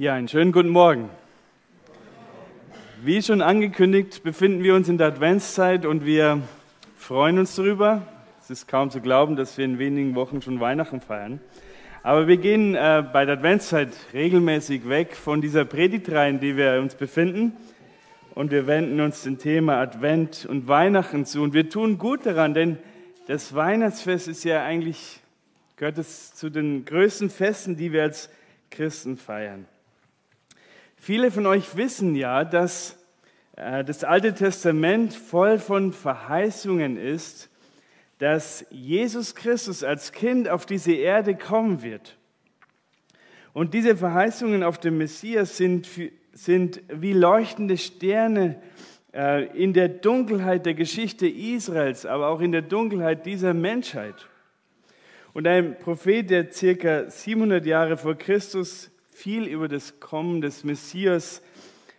Ja, einen schönen guten Morgen. Wie schon angekündigt, befinden wir uns in der Adventszeit und wir freuen uns darüber. Es ist kaum zu glauben, dass wir in wenigen Wochen schon Weihnachten feiern. Aber wir gehen äh, bei der Adventszeit regelmäßig weg von dieser Predigtreihe, in die wir uns befinden. Und wir wenden uns dem Thema Advent und Weihnachten zu. Und wir tun gut daran, denn das Weihnachtsfest ist ja eigentlich, gehört es zu den größten Festen, die wir als Christen feiern. Viele von euch wissen ja, dass äh, das Alte Testament voll von Verheißungen ist, dass Jesus Christus als Kind auf diese Erde kommen wird. Und diese Verheißungen auf dem Messias sind, sind wie leuchtende Sterne äh, in der Dunkelheit der Geschichte Israels, aber auch in der Dunkelheit dieser Menschheit. Und ein Prophet, der circa 700 Jahre vor Christus viel über das Kommen des Messias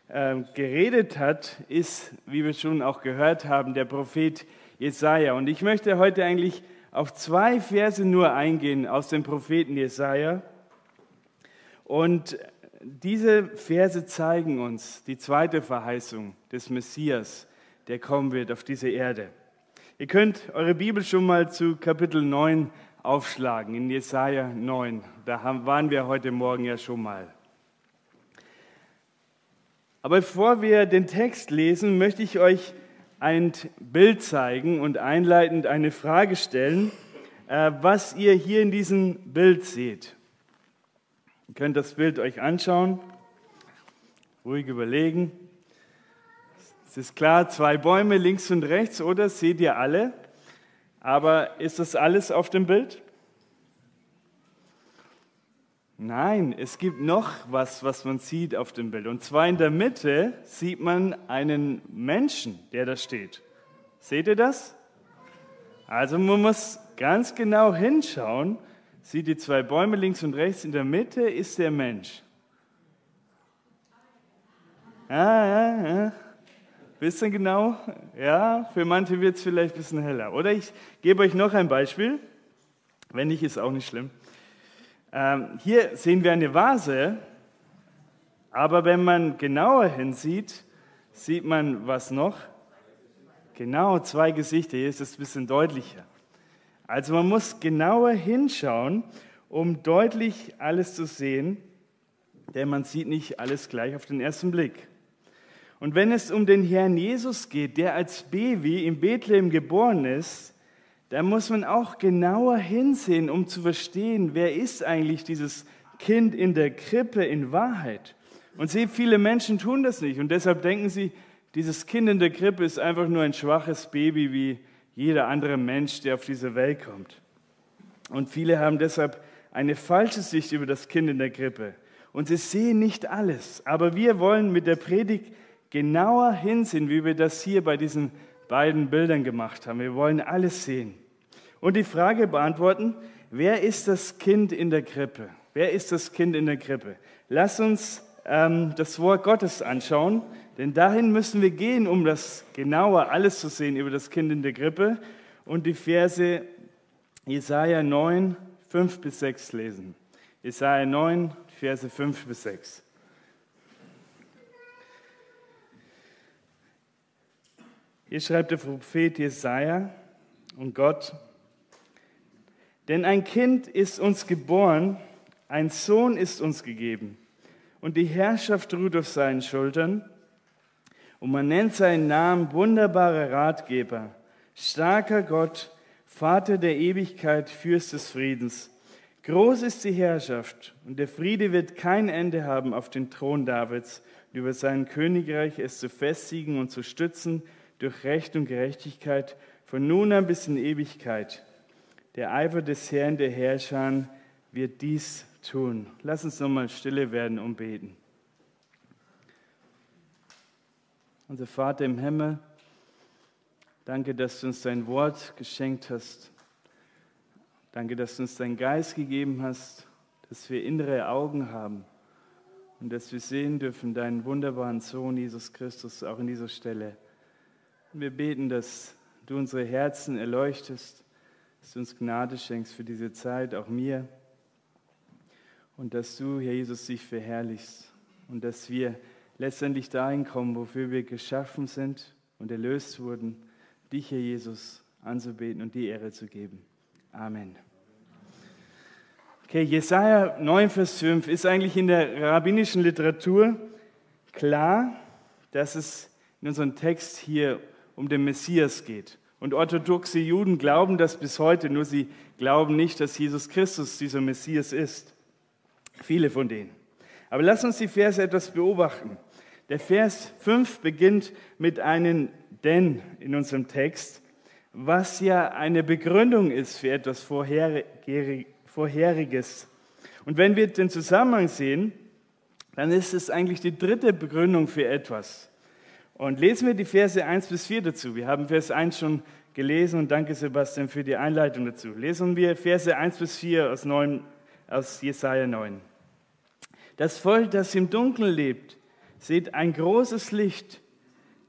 äh, geredet hat, ist, wie wir schon auch gehört haben, der Prophet Jesaja. Und ich möchte heute eigentlich auf zwei Verse nur eingehen aus dem Propheten Jesaja. Und diese Verse zeigen uns die zweite Verheißung des Messias, der kommen wird auf diese Erde. Ihr könnt eure Bibel schon mal zu Kapitel 9 aufschlagen, in Jesaja 9. Da waren wir heute Morgen ja schon mal. Aber bevor wir den Text lesen, möchte ich euch ein Bild zeigen und einleitend eine Frage stellen, äh, was ihr hier in diesem Bild seht. Ihr könnt das Bild euch anschauen, ruhig überlegen. Es ist klar, zwei Bäume links und rechts, oder? Seht ihr alle? Aber ist das alles auf dem Bild? Nein, es gibt noch was, was man sieht auf dem Bild. Und zwar in der Mitte sieht man einen Menschen, der da steht. Seht ihr das? Also man muss ganz genau hinschauen. Sieht die zwei Bäume links und rechts. In der Mitte ist der Mensch. Ja, ja, ja. Bisschen genau? Ja, für manche wird es vielleicht ein bisschen heller. Oder ich gebe euch noch ein Beispiel. Wenn nicht, ist auch nicht schlimm. Ähm, hier sehen wir eine Vase, aber wenn man genauer hinsieht, sieht man was noch? Genau, zwei Gesichter. Hier ist es ein bisschen deutlicher. Also man muss genauer hinschauen, um deutlich alles zu sehen, denn man sieht nicht alles gleich auf den ersten Blick. Und wenn es um den Herrn Jesus geht, der als Baby in Bethlehem geboren ist, dann muss man auch genauer hinsehen, um zu verstehen, wer ist eigentlich dieses Kind in der Krippe in Wahrheit. Und sehr viele Menschen tun das nicht und deshalb denken sie, dieses Kind in der Krippe ist einfach nur ein schwaches Baby wie jeder andere Mensch, der auf diese Welt kommt. Und viele haben deshalb eine falsche Sicht über das Kind in der Krippe. Und sie sehen nicht alles. Aber wir wollen mit der Predigt genauer hinsehen, wie wir das hier bei diesen beiden Bildern gemacht haben. Wir wollen alles sehen. Und die Frage beantworten, wer ist das Kind in der Krippe? Wer ist das Kind in der Krippe? Lass uns ähm, das Wort Gottes anschauen, denn dahin müssen wir gehen, um das genauer alles zu sehen über das Kind in der Krippe und die Verse Jesaja 9, 5 bis 6 lesen. Jesaja 9, Verse 5 bis 6. Hier schreibt der Prophet Jesaja und Gott: Denn ein Kind ist uns geboren, ein Sohn ist uns gegeben, und die Herrschaft ruht auf seinen Schultern. Und man nennt seinen Namen wunderbarer Ratgeber, starker Gott, Vater der Ewigkeit, Fürst des Friedens. Groß ist die Herrschaft und der Friede wird kein Ende haben auf den Thron Davids über sein Königreich es zu festigen und zu stützen durch Recht und Gerechtigkeit von nun an bis in Ewigkeit. Der Eifer des Herrn der Herrscher wird dies tun. Lass uns nochmal stille werden und beten. Unser Vater im Himmel, danke, dass du uns dein Wort geschenkt hast. Danke, dass du uns deinen Geist gegeben hast, dass wir innere Augen haben und dass wir sehen dürfen deinen wunderbaren Sohn Jesus Christus auch in dieser Stelle. Wir beten, dass du unsere Herzen erleuchtest, dass du uns Gnade schenkst für diese Zeit, auch mir. und dass du, Herr Jesus, dich verherrlichst und dass wir letztendlich dahin kommen, wofür wir geschaffen sind und erlöst wurden, dich, Herr Jesus, anzubeten und die Ehre zu geben. Amen. Okay, Jesaja 9, Vers 5 ist eigentlich in der rabbinischen Literatur klar, dass es in unserem Text hier um den Messias geht. Und orthodoxe Juden glauben das bis heute, nur sie glauben nicht, dass Jesus Christus dieser Messias ist. Viele von denen. Aber lass uns die Verse etwas beobachten. Der Vers 5 beginnt mit einem Denn in unserem Text, was ja eine Begründung ist für etwas Vorheriges. Und wenn wir den Zusammenhang sehen, dann ist es eigentlich die dritte Begründung für etwas. Und lesen wir die Verse 1 bis 4 dazu. Wir haben Vers 1 schon gelesen und danke Sebastian für die Einleitung dazu. Lesen wir Verse 1 bis 4 aus, 9, aus Jesaja 9. Das Volk, das im Dunkeln lebt, sieht ein großes Licht.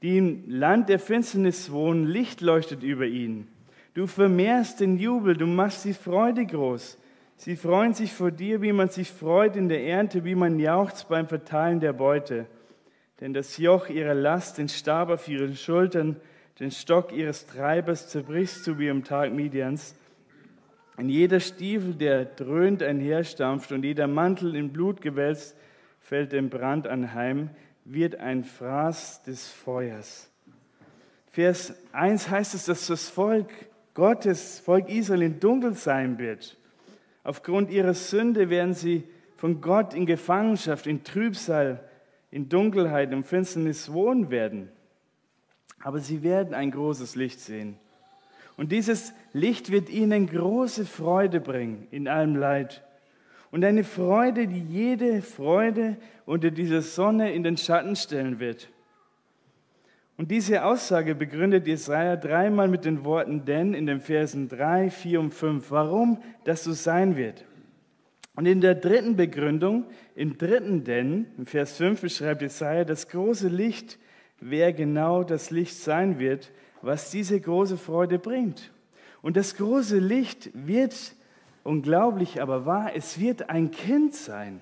Die im Land der Finsternis wohnen, Licht leuchtet über ihnen. Du vermehrst den Jubel, du machst die Freude groß. Sie freuen sich vor dir, wie man sich freut in der Ernte, wie man jauchzt beim Verteilen der Beute. Denn das Joch ihrer Last, den Stab auf ihren Schultern, den Stock ihres Treibers zerbrichst du wie am Tag Midians. Und jeder Stiefel, der dröhnt einherstampft und jeder Mantel in Blut gewälzt, fällt dem Brand anheim, wird ein Fraß des Feuers. Vers 1 heißt es, dass das Volk Gottes, Volk Israel, in Dunkel sein wird. Aufgrund ihrer Sünde werden sie von Gott in Gefangenschaft, in Trübsal, in Dunkelheit und Finsternis wohnen werden. Aber sie werden ein großes Licht sehen. Und dieses Licht wird ihnen große Freude bringen in allem Leid. Und eine Freude, die jede Freude unter dieser Sonne in den Schatten stellen wird. Und diese Aussage begründet Jesaja dreimal mit den Worten denn in den Versen 3, 4 und 5. Warum das so sein wird. Und in der dritten Begründung, im dritten denn, im Vers 5 beschreibt Jesaja das große Licht, wer genau das Licht sein wird, was diese große Freude bringt. Und das große Licht wird, unglaublich aber wahr, es wird ein Kind sein,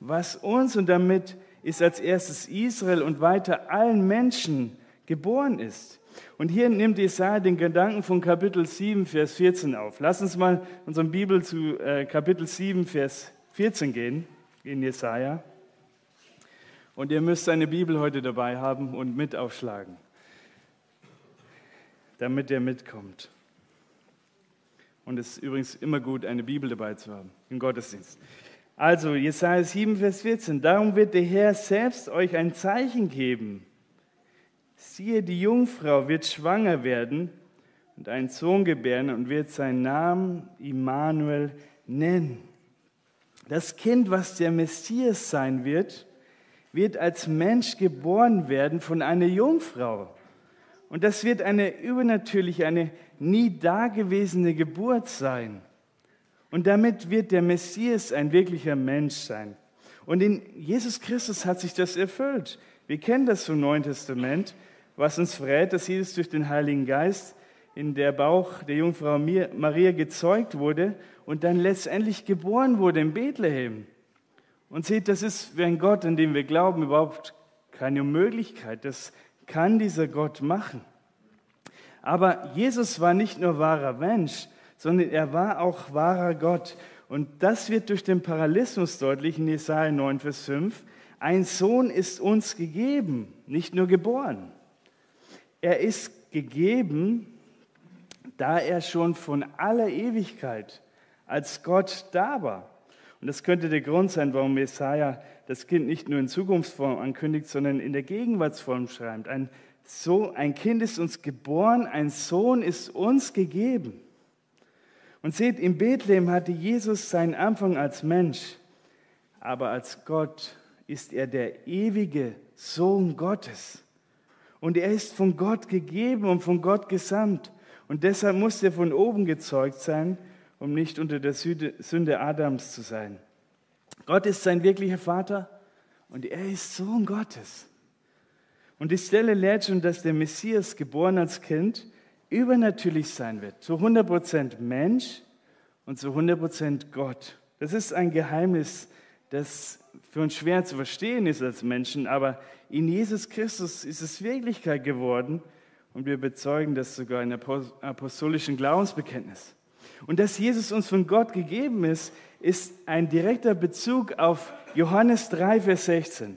was uns und damit ist als erstes Israel und weiter allen Menschen geboren ist. Und hier nimmt Jesaja den Gedanken von Kapitel 7, Vers 14 auf. Lass uns mal unsere Bibel zu äh, Kapitel 7, Vers 14 gehen, in Jesaja. Und ihr müsst eine Bibel heute dabei haben und mit aufschlagen damit er mitkommt. Und es ist übrigens immer gut, eine Bibel dabei zu haben im Gottesdienst. Also, Jesaja 7, Vers 14. Darum wird der Herr selbst euch ein Zeichen geben. Siehe, die Jungfrau wird schwanger werden und einen Sohn gebären und wird seinen Namen Immanuel nennen. Das Kind, was der Messias sein wird, wird als Mensch geboren werden von einer Jungfrau. Und das wird eine übernatürliche, eine nie dagewesene Geburt sein. Und damit wird der Messias ein wirklicher Mensch sein. Und in Jesus Christus hat sich das erfüllt. Wir kennen das vom Neuen Testament, was uns verrät, dass Jesus durch den Heiligen Geist in der Bauch der Jungfrau Maria gezeugt wurde und dann letztendlich geboren wurde in Bethlehem. Und seht, das ist für einen Gott, an den wir glauben, überhaupt keine Möglichkeit. Das kann dieser Gott machen. Aber Jesus war nicht nur wahrer Mensch, sondern er war auch wahrer Gott. Und das wird durch den Parallelismus deutlich in Jesaja 9, Vers 5. Ein Sohn ist uns gegeben, nicht nur geboren. Er ist gegeben, da er schon von aller Ewigkeit als Gott da war. Und das könnte der Grund sein, warum Jesaja das Kind nicht nur in Zukunftsform ankündigt, sondern in der Gegenwartsform schreibt. Ein so ein Kind ist uns geboren, ein Sohn ist uns gegeben. Und seht, in Bethlehem hatte Jesus seinen Anfang als Mensch, aber als Gott ist er der ewige Sohn Gottes. Und er ist von Gott gegeben und von Gott gesandt. Und deshalb muss er von oben gezeugt sein, um nicht unter der Sünde Adams zu sein. Gott ist sein wirklicher Vater und er ist Sohn Gottes. Und die Stelle lehrt schon, dass der Messias, geboren als Kind, übernatürlich sein wird. Zu 100% Mensch und zu 100% Gott. Das ist ein Geheimnis, das für uns schwer zu verstehen ist als Menschen, aber in Jesus Christus ist es Wirklichkeit geworden und wir bezeugen das sogar in apostolischen Glaubensbekenntnis. Und dass Jesus uns von Gott gegeben ist, ist ein direkter Bezug auf Johannes 3, Vers 16.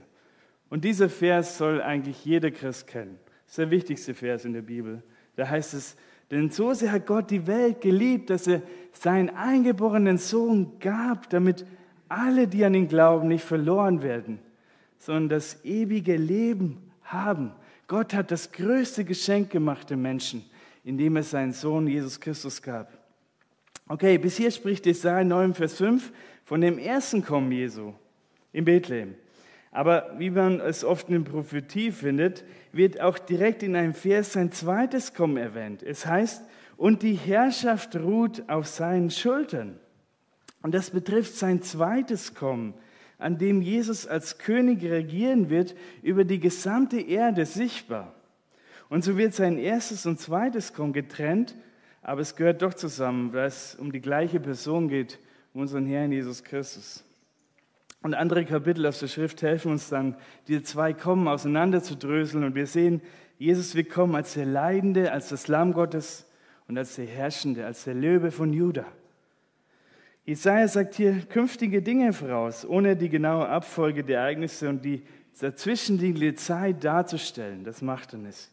Und dieser Vers soll eigentlich jeder Christ kennen. Das ist der wichtigste Vers in der Bibel. Da heißt es, denn so sehr hat Gott die Welt geliebt, dass er seinen eingeborenen Sohn gab, damit alle, die an ihn glauben, nicht verloren werden, sondern das ewige Leben haben. Gott hat das größte Geschenk gemacht dem Menschen, indem er seinen Sohn Jesus Christus gab. Okay, bis hier spricht Jesaja 9, Vers 5 von dem ersten Kommen Jesu in Bethlehem. Aber wie man es oft in Prophetie findet, wird auch direkt in einem Vers sein zweites Kommen erwähnt. Es heißt, und die Herrschaft ruht auf seinen Schultern. Und das betrifft sein zweites Kommen, an dem Jesus als König regieren wird über die gesamte Erde sichtbar. Und so wird sein erstes und zweites Kommen getrennt aber es gehört doch zusammen, weil es um die gleiche Person geht, um unseren Herrn Jesus Christus. Und andere Kapitel aus der Schrift helfen uns dann, diese zwei Kommen auseinanderzudröseln. Und wir sehen, Jesus wird kommen als der Leidende, als das Lamm Gottes und als der Herrschende, als der Löwe von Juda. Jesaja sagt hier künftige Dinge voraus, ohne die genaue Abfolge der Ereignisse und die dazwischenliegende Zeit darzustellen. Das macht er nicht.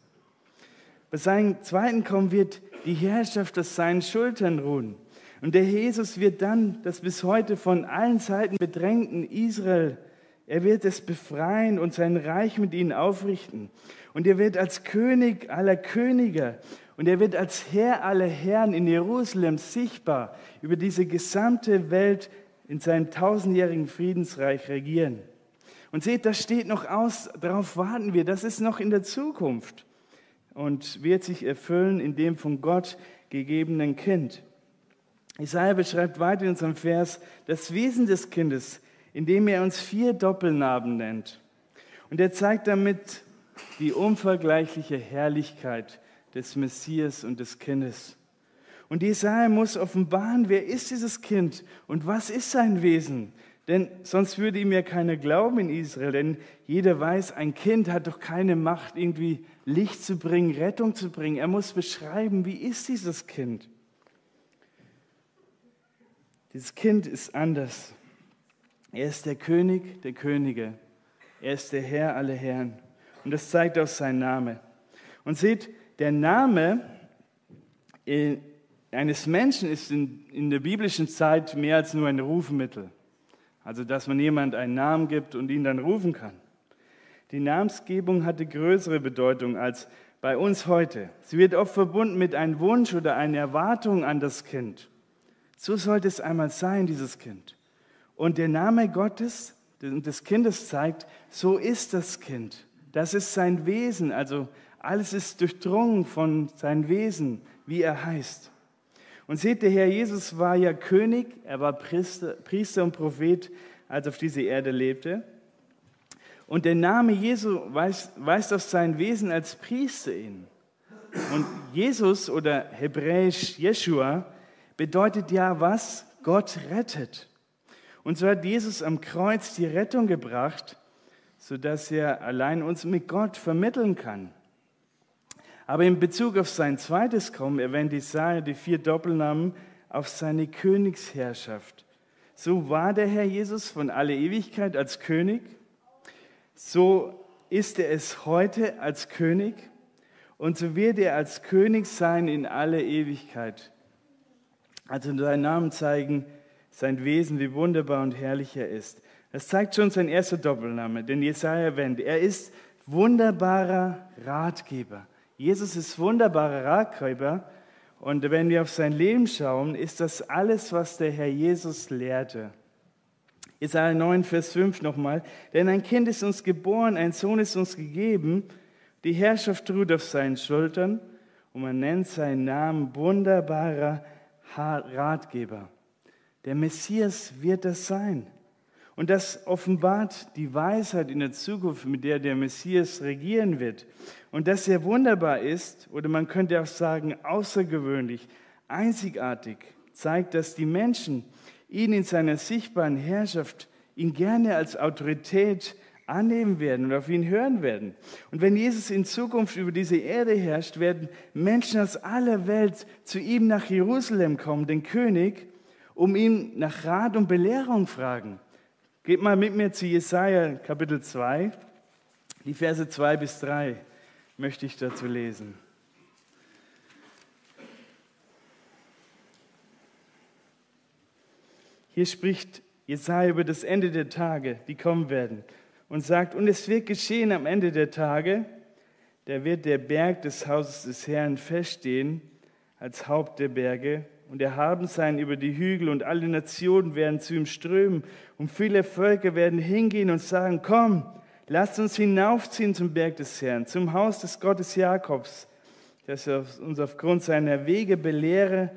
Bei seinem zweiten Kommen wird die Herrschaft auf seinen Schultern ruhen. Und der Jesus wird dann das bis heute von allen Seiten bedrängten Israel, er wird es befreien und sein Reich mit ihnen aufrichten. Und er wird als König aller Könige und er wird als Herr aller Herren in Jerusalem sichtbar über diese gesamte Welt in seinem tausendjährigen Friedensreich regieren. Und seht, das steht noch aus, darauf warten wir, das ist noch in der Zukunft und wird sich erfüllen in dem von Gott gegebenen Kind. Isaiah beschreibt weiter in unserem Vers das Wesen des Kindes, indem er uns vier Doppelnarben nennt. Und er zeigt damit die unvergleichliche Herrlichkeit des Messias und des Kindes. Und Jesaja muss offenbaren, wer ist dieses Kind und was ist sein Wesen? Denn sonst würde ihm ja keiner glauben in Israel, denn jeder weiß, ein Kind hat doch keine Macht, irgendwie Licht zu bringen, Rettung zu bringen. Er muss beschreiben, wie ist dieses Kind. Dieses Kind ist anders. Er ist der König der Könige. Er ist der Herr aller Herren. Und das zeigt auch sein Name. Und seht, der Name äh, eines Menschen ist in, in der biblischen Zeit mehr als nur ein Rufmittel. Also, dass man jemand einen Namen gibt und ihn dann rufen kann. Die Namensgebung hatte größere Bedeutung als bei uns heute. Sie wird oft verbunden mit einem Wunsch oder einer Erwartung an das Kind. So sollte es einmal sein, dieses Kind. Und der Name Gottes des Kindes zeigt, so ist das Kind. Das ist sein Wesen. Also alles ist durchdrungen von seinem Wesen, wie er heißt. Und seht, der Herr Jesus war ja König, er war Priester, Priester und Prophet, als er auf dieser Erde lebte. Und der Name Jesu weist, weist auf sein Wesen als Priester hin. Und Jesus oder hebräisch Jeshua bedeutet ja was? Gott rettet. Und so hat Jesus am Kreuz die Rettung gebracht, sodass er allein uns mit Gott vermitteln kann. Aber in Bezug auf sein zweites Kommen erwähnt Isaiah die vier Doppelnamen auf seine Königsherrschaft. So war der Herr Jesus von aller Ewigkeit als König, so ist er es heute als König und so wird er als König sein in alle Ewigkeit. Also seinen Namen zeigen, sein Wesen, wie wunderbar und herrlich er ist. Das zeigt schon sein erster Doppelname, den Jesaja erwähnt. Er ist wunderbarer Ratgeber. Jesus ist wunderbarer Ratgeber. Und wenn wir auf sein Leben schauen, ist das alles, was der Herr Jesus lehrte. Jesaja 9, Vers 5 nochmal. Denn ein Kind ist uns geboren, ein Sohn ist uns gegeben. Die Herrschaft ruht auf seinen Schultern. Und man nennt seinen Namen wunderbarer Ratgeber. Der Messias wird das sein. Und das offenbart die Weisheit in der Zukunft, mit der der Messias regieren wird. Und das sehr wunderbar ist, oder man könnte auch sagen außergewöhnlich, einzigartig, zeigt, dass die Menschen ihn in seiner sichtbaren Herrschaft, ihn gerne als Autorität annehmen werden und auf ihn hören werden. Und wenn Jesus in Zukunft über diese Erde herrscht, werden Menschen aus aller Welt zu ihm nach Jerusalem kommen, den König, um ihn nach Rat und Belehrung fragen. Geht mal mit mir zu Jesaja Kapitel 2, die Verse 2 bis 3 möchte ich dazu lesen. Hier spricht Jesaja über das Ende der Tage, die kommen werden, und sagt: Und es wird geschehen am Ende der Tage, da wird der Berg des Hauses des Herrn feststehen als Haupt der Berge und erhaben sein über die Hügel, und alle Nationen werden zu ihm strömen, und viele Völker werden hingehen und sagen: Komm, lasst uns hinaufziehen zum Berg des Herrn, zum Haus des Gottes Jakobs, dass er uns aufgrund seiner Wege belehre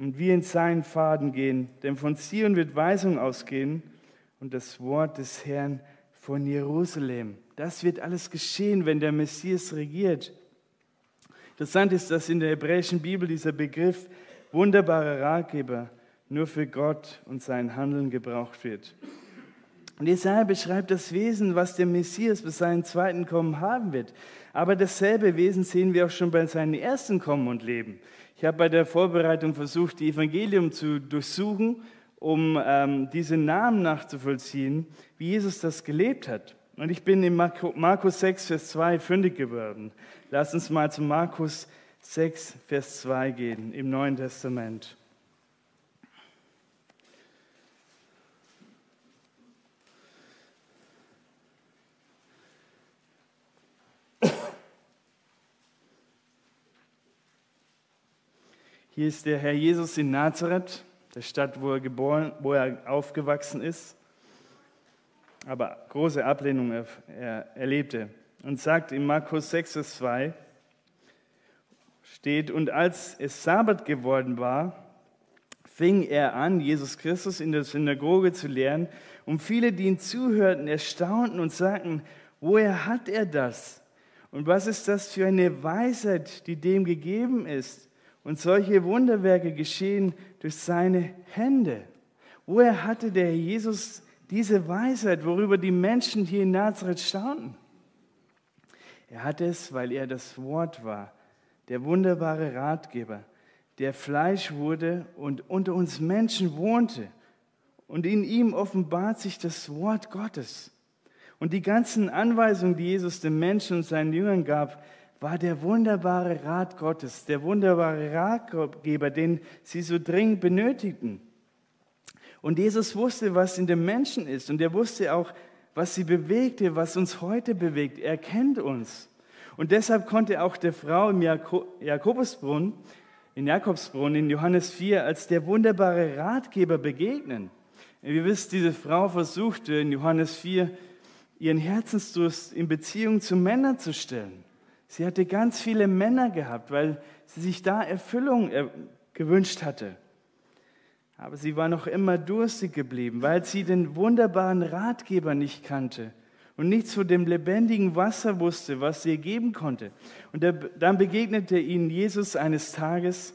und wir in seinen Pfaden gehen. Denn von Zion wird Weisung ausgehen und das Wort des Herrn von Jerusalem. Das wird alles geschehen, wenn der Messias regiert. Interessant ist, dass in der hebräischen Bibel dieser Begriff wunderbarer Ratgeber nur für Gott und sein Handeln gebraucht wird. Und Jesaja beschreibt das Wesen, was der Messias bei seinem zweiten Kommen haben wird. Aber dasselbe Wesen sehen wir auch schon bei seinem ersten Kommen und Leben. Ich habe bei der Vorbereitung versucht, die Evangelium zu durchsuchen, um ähm, diese Namen nachzuvollziehen, wie Jesus das gelebt hat. Und ich bin in Markus 6, Vers 2 fündig geworden. Lass uns mal zu Markus 6, Vers 2 gehen im Neuen Testament. Hier ist der Herr Jesus in Nazareth, der Stadt, wo er geboren, wo er aufgewachsen ist, aber große Ablehnung er, er erlebte. Und sagt in Markus 6, Vers 2, steht, und als es Sabbat geworden war, fing er an, Jesus Christus in der Synagoge zu lehren, und viele, die ihm zuhörten, erstaunten und sagten, woher hat er das? Und was ist das für eine Weisheit, die dem gegeben ist? Und solche Wunderwerke geschehen durch seine Hände. Woher hatte der Jesus diese Weisheit, worüber die Menschen hier in Nazareth staunten? Er hatte es, weil er das Wort war, der wunderbare Ratgeber, der Fleisch wurde und unter uns Menschen wohnte. Und in ihm offenbart sich das Wort Gottes. Und die ganzen Anweisungen, die Jesus den Menschen und seinen Jüngern gab, war der wunderbare Rat Gottes, der wunderbare Ratgeber, den sie so dringend benötigten. Und Jesus wusste, was in dem Menschen ist und er wusste auch, was sie bewegte, was uns heute bewegt. Er kennt uns. Und deshalb konnte auch der Frau im Jakobusbrunnen, in Jakobsbrunn in Johannes 4 als der wunderbare Ratgeber begegnen. Ihr wisst, diese Frau versuchte in Johannes 4 ihren Herzensdurst in Beziehung zu Männern zu stellen. Sie hatte ganz viele Männer gehabt, weil sie sich da Erfüllung äh, gewünscht hatte. Aber sie war noch immer durstig geblieben, weil sie den wunderbaren Ratgeber nicht kannte und nichts von dem lebendigen Wasser wusste, was sie geben konnte. Und dann begegnete ihnen Jesus eines Tages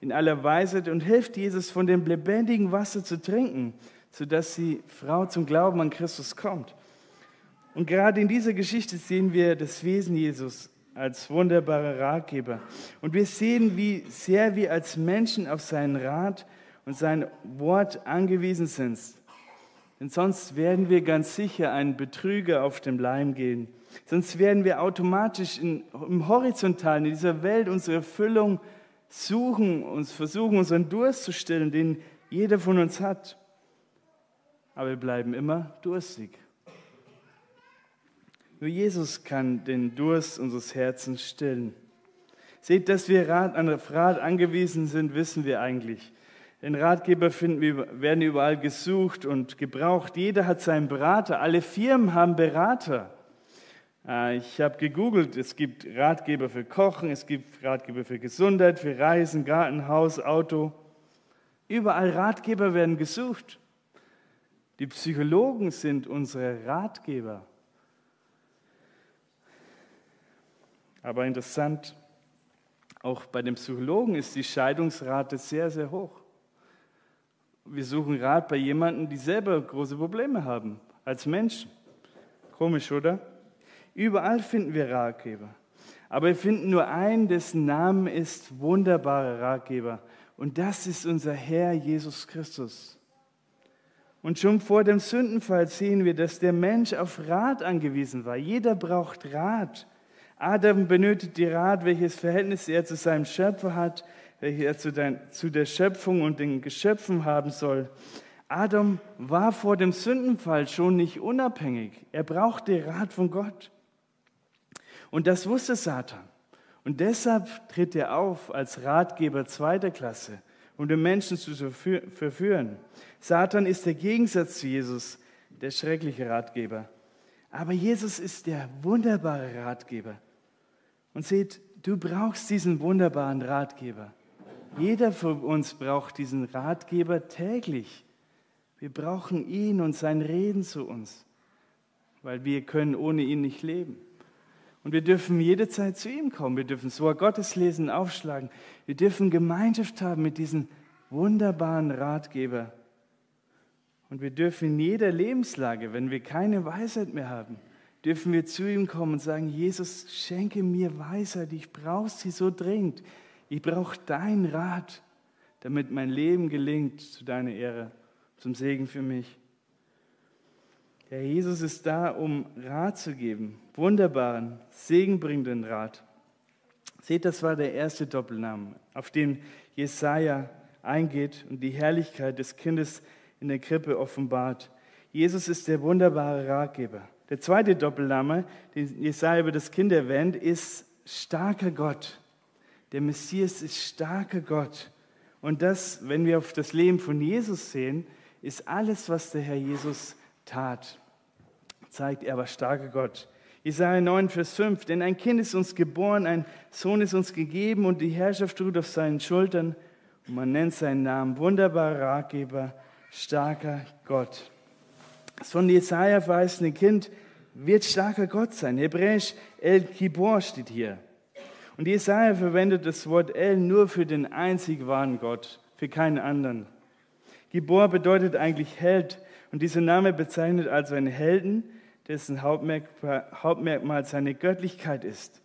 in aller Weisheit und hilft Jesus von dem lebendigen Wasser zu trinken, sodass die Frau zum Glauben an Christus kommt. Und gerade in dieser Geschichte sehen wir das Wesen Jesus als wunderbarer Ratgeber. Und wir sehen, wie sehr wir als Menschen auf seinen Rat und sein Wort angewiesen sind. Denn sonst werden wir ganz sicher einen Betrüger auf dem Leim gehen. Sonst werden wir automatisch in, im Horizontalen, in dieser Welt unsere Erfüllung suchen, uns versuchen, unseren Durst zu stillen, den jeder von uns hat. Aber wir bleiben immer durstig. Nur Jesus kann den Durst unseres Herzens stillen. Seht, dass wir Rat, an Rat angewiesen sind, wissen wir eigentlich. Den Ratgeber finden werden überall gesucht und gebraucht. Jeder hat seinen Berater. Alle Firmen haben Berater. Äh, ich habe gegoogelt, es gibt Ratgeber für Kochen, es gibt Ratgeber für Gesundheit, für Reisen, Garten, Haus, Auto. Überall Ratgeber werden gesucht. Die Psychologen sind unsere Ratgeber. Aber interessant, auch bei den Psychologen ist die Scheidungsrate sehr, sehr hoch. Wir suchen Rat bei jemandem, die selber große Probleme haben, als Menschen. Komisch, oder? Überall finden wir Ratgeber. Aber wir finden nur einen, dessen Name ist wunderbarer Ratgeber. Und das ist unser Herr Jesus Christus. Und schon vor dem Sündenfall sehen wir, dass der Mensch auf Rat angewiesen war. Jeder braucht Rat. Adam benötigt die Rat, welches Verhältnis er zu seinem Schöpfer hat, welches er zu, der, zu der Schöpfung und den Geschöpfen haben soll. Adam war vor dem Sündenfall schon nicht unabhängig. Er brauchte Rat von Gott. Und das wusste Satan. Und deshalb tritt er auf als Ratgeber zweiter Klasse, um den Menschen zu verführen. Satan ist der Gegensatz zu Jesus, der schreckliche Ratgeber. Aber Jesus ist der wunderbare Ratgeber. Und seht, du brauchst diesen wunderbaren Ratgeber. Jeder von uns braucht diesen Ratgeber täglich. Wir brauchen ihn und sein Reden zu uns, weil wir können ohne ihn nicht leben. Und wir dürfen jederzeit zu ihm kommen. Wir dürfen so Gottes lesen, aufschlagen. Wir dürfen Gemeinschaft haben mit diesem wunderbaren Ratgeber. Und wir dürfen in jeder Lebenslage, wenn wir keine Weisheit mehr haben, dürfen wir zu ihm kommen und sagen, Jesus, schenke mir Weisheit. Ich brauche sie so dringend. Ich brauche deinen Rat, damit mein Leben gelingt zu deiner Ehre zum Segen für mich. Der Jesus ist da, um Rat zu geben, wunderbaren, segenbringenden Rat. Seht, das war der erste Doppelname, auf den Jesaja eingeht und die Herrlichkeit des Kindes in der Krippe offenbart. Jesus ist der wunderbare Ratgeber. Der zweite Doppelname, den Jesaja über das Kind erwähnt, ist starker Gott. Der Messias ist starker Gott. Und das, wenn wir auf das Leben von Jesus sehen, ist alles, was der Herr Jesus tat. Zeigt, er war starker Gott. Jesaja 9, Vers 5. Denn ein Kind ist uns geboren, ein Sohn ist uns gegeben und die Herrschaft ruht auf seinen Schultern. Und man nennt seinen Namen wunderbarer Ratgeber, starker Gott. Das von Jesaja verheißene Kind wird starker Gott sein. Hebräisch El Kibor steht hier. Und Jesaja verwendet das Wort El nur für den einzig wahren Gott, für keinen anderen. Gibor bedeutet eigentlich Held und dieser Name bezeichnet also einen Helden, dessen Hauptmerkmal, Hauptmerkmal seine Göttlichkeit ist.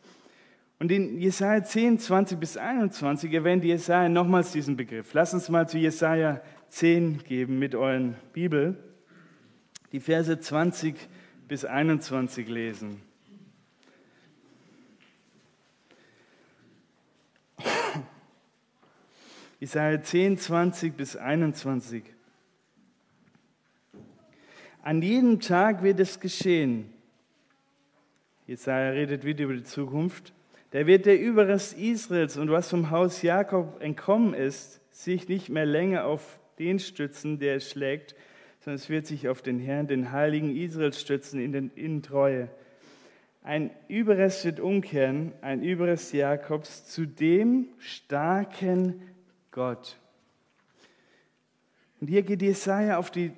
Und in Jesaja 10, 20 bis 21 erwähnt Jesaja nochmals diesen Begriff. Lass uns mal zu Jesaja 10 geben mit euren Bibel. Die Verse 20 bis 21 lesen. Jesaja 10, 20 bis 21. An jedem Tag wird es geschehen. Jesaja redet wieder über die Zukunft. Da wird der Überrest Israels und was vom Haus Jakob entkommen ist, sich nicht mehr länger auf den stützen, der es schlägt, sondern es wird sich auf den Herrn, den Heiligen Israels stützen in, den, in Treue. Ein Überrest wird umkehren, ein Überrest Jakobs zu dem starken Gott. Und hier geht Jesaja auf die,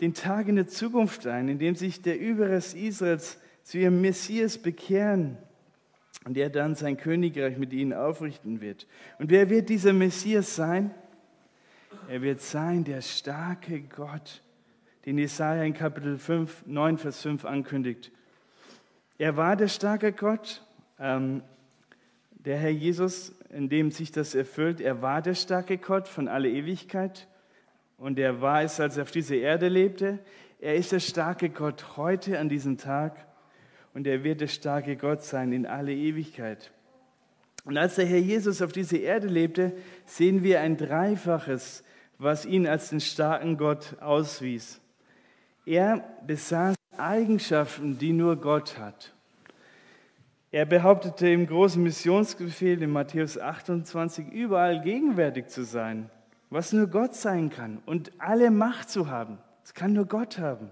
den Tag in der Zukunft ein, in dem sich der Überrest Israels zu ihrem Messias bekehren und er dann sein Königreich mit ihnen aufrichten wird. Und wer wird dieser Messias sein? Er wird sein der starke Gott, den Jesaja in Kapitel 5, 9, Vers 5 ankündigt. Er war der starke Gott, ähm, der Herr Jesus, in dem sich das erfüllt, er war der starke Gott von aller Ewigkeit und er war es, als er auf dieser Erde lebte. Er ist der starke Gott heute an diesem Tag und er wird der starke Gott sein in alle Ewigkeit. Und als der Herr Jesus auf dieser Erde lebte, sehen wir ein Dreifaches, was ihn als den starken Gott auswies. Er besaß Eigenschaften, die nur Gott hat. Er behauptete im großen Missionsbefehl in Matthäus 28 überall gegenwärtig zu sein, was nur Gott sein kann und alle Macht zu haben. Das kann nur Gott haben.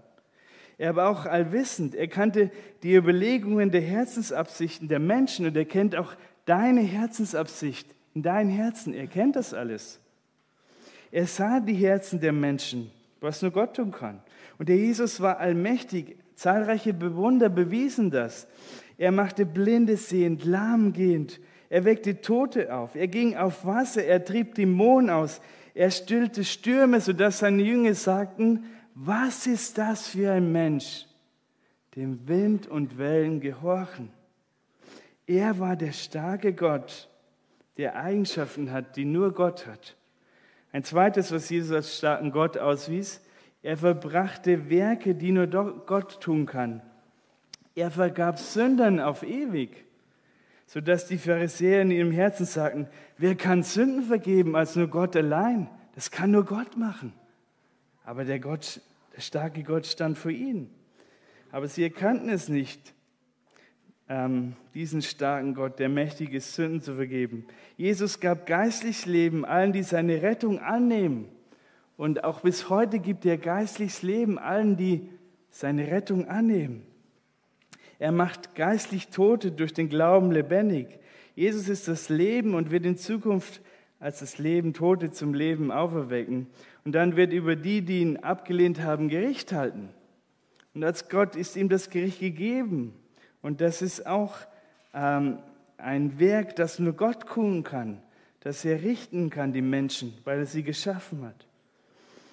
Er war auch allwissend. Er kannte die Überlegungen der Herzensabsichten der Menschen und er kennt auch deine Herzensabsicht in deinem Herzen. Er kennt das alles. Er sah die Herzen der Menschen, was nur Gott tun kann. Und der Jesus war allmächtig. Zahlreiche Bewunder bewiesen das. Er machte Blinde sehend, lahm gehend. Er weckte Tote auf. Er ging auf Wasser. Er trieb Dämonen aus. Er stillte Stürme, sodass seine Jünger sagten, was ist das für ein Mensch, dem Wind und Wellen gehorchen? Er war der starke Gott, der Eigenschaften hat, die nur Gott hat. Ein zweites, was Jesus als starken Gott auswies, er verbrachte Werke, die nur Gott tun kann. Er vergab Sündern auf ewig, sodass die Pharisäer in ihrem Herzen sagten, wer kann Sünden vergeben als nur Gott allein? Das kann nur Gott machen. Aber der, Gott, der starke Gott stand vor ihnen. Aber sie erkannten es nicht, ähm, diesen starken Gott, der mächtig ist, Sünden zu vergeben. Jesus gab geistliches Leben allen, die seine Rettung annehmen. Und auch bis heute gibt er geistliches Leben allen, die seine Rettung annehmen. Er macht geistlich Tote durch den Glauben lebendig. Jesus ist das Leben und wird in Zukunft als das Leben Tote zum Leben auferwecken. Und dann wird über die, die ihn abgelehnt haben, Gericht halten. Und als Gott ist ihm das Gericht gegeben. Und das ist auch ähm, ein Werk, das nur Gott tun kann, dass er richten kann, die Menschen, weil er sie geschaffen hat.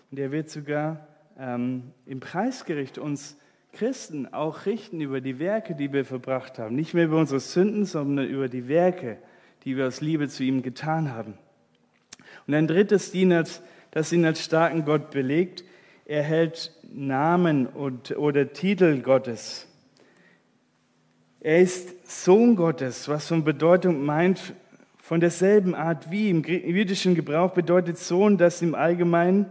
Und er wird sogar ähm, im Preisgericht uns Christen auch richten über die Werke, die wir verbracht haben. Nicht mehr über unsere Sünden, sondern über die Werke, die wir aus Liebe zu ihm getan haben. Und ein drittes Dieners, das ihn als starken Gott belegt, er hält Namen und, oder Titel Gottes. Er ist Sohn Gottes, was von Bedeutung meint, von derselben Art wie im jüdischen Gebrauch bedeutet Sohn, dass im Allgemeinen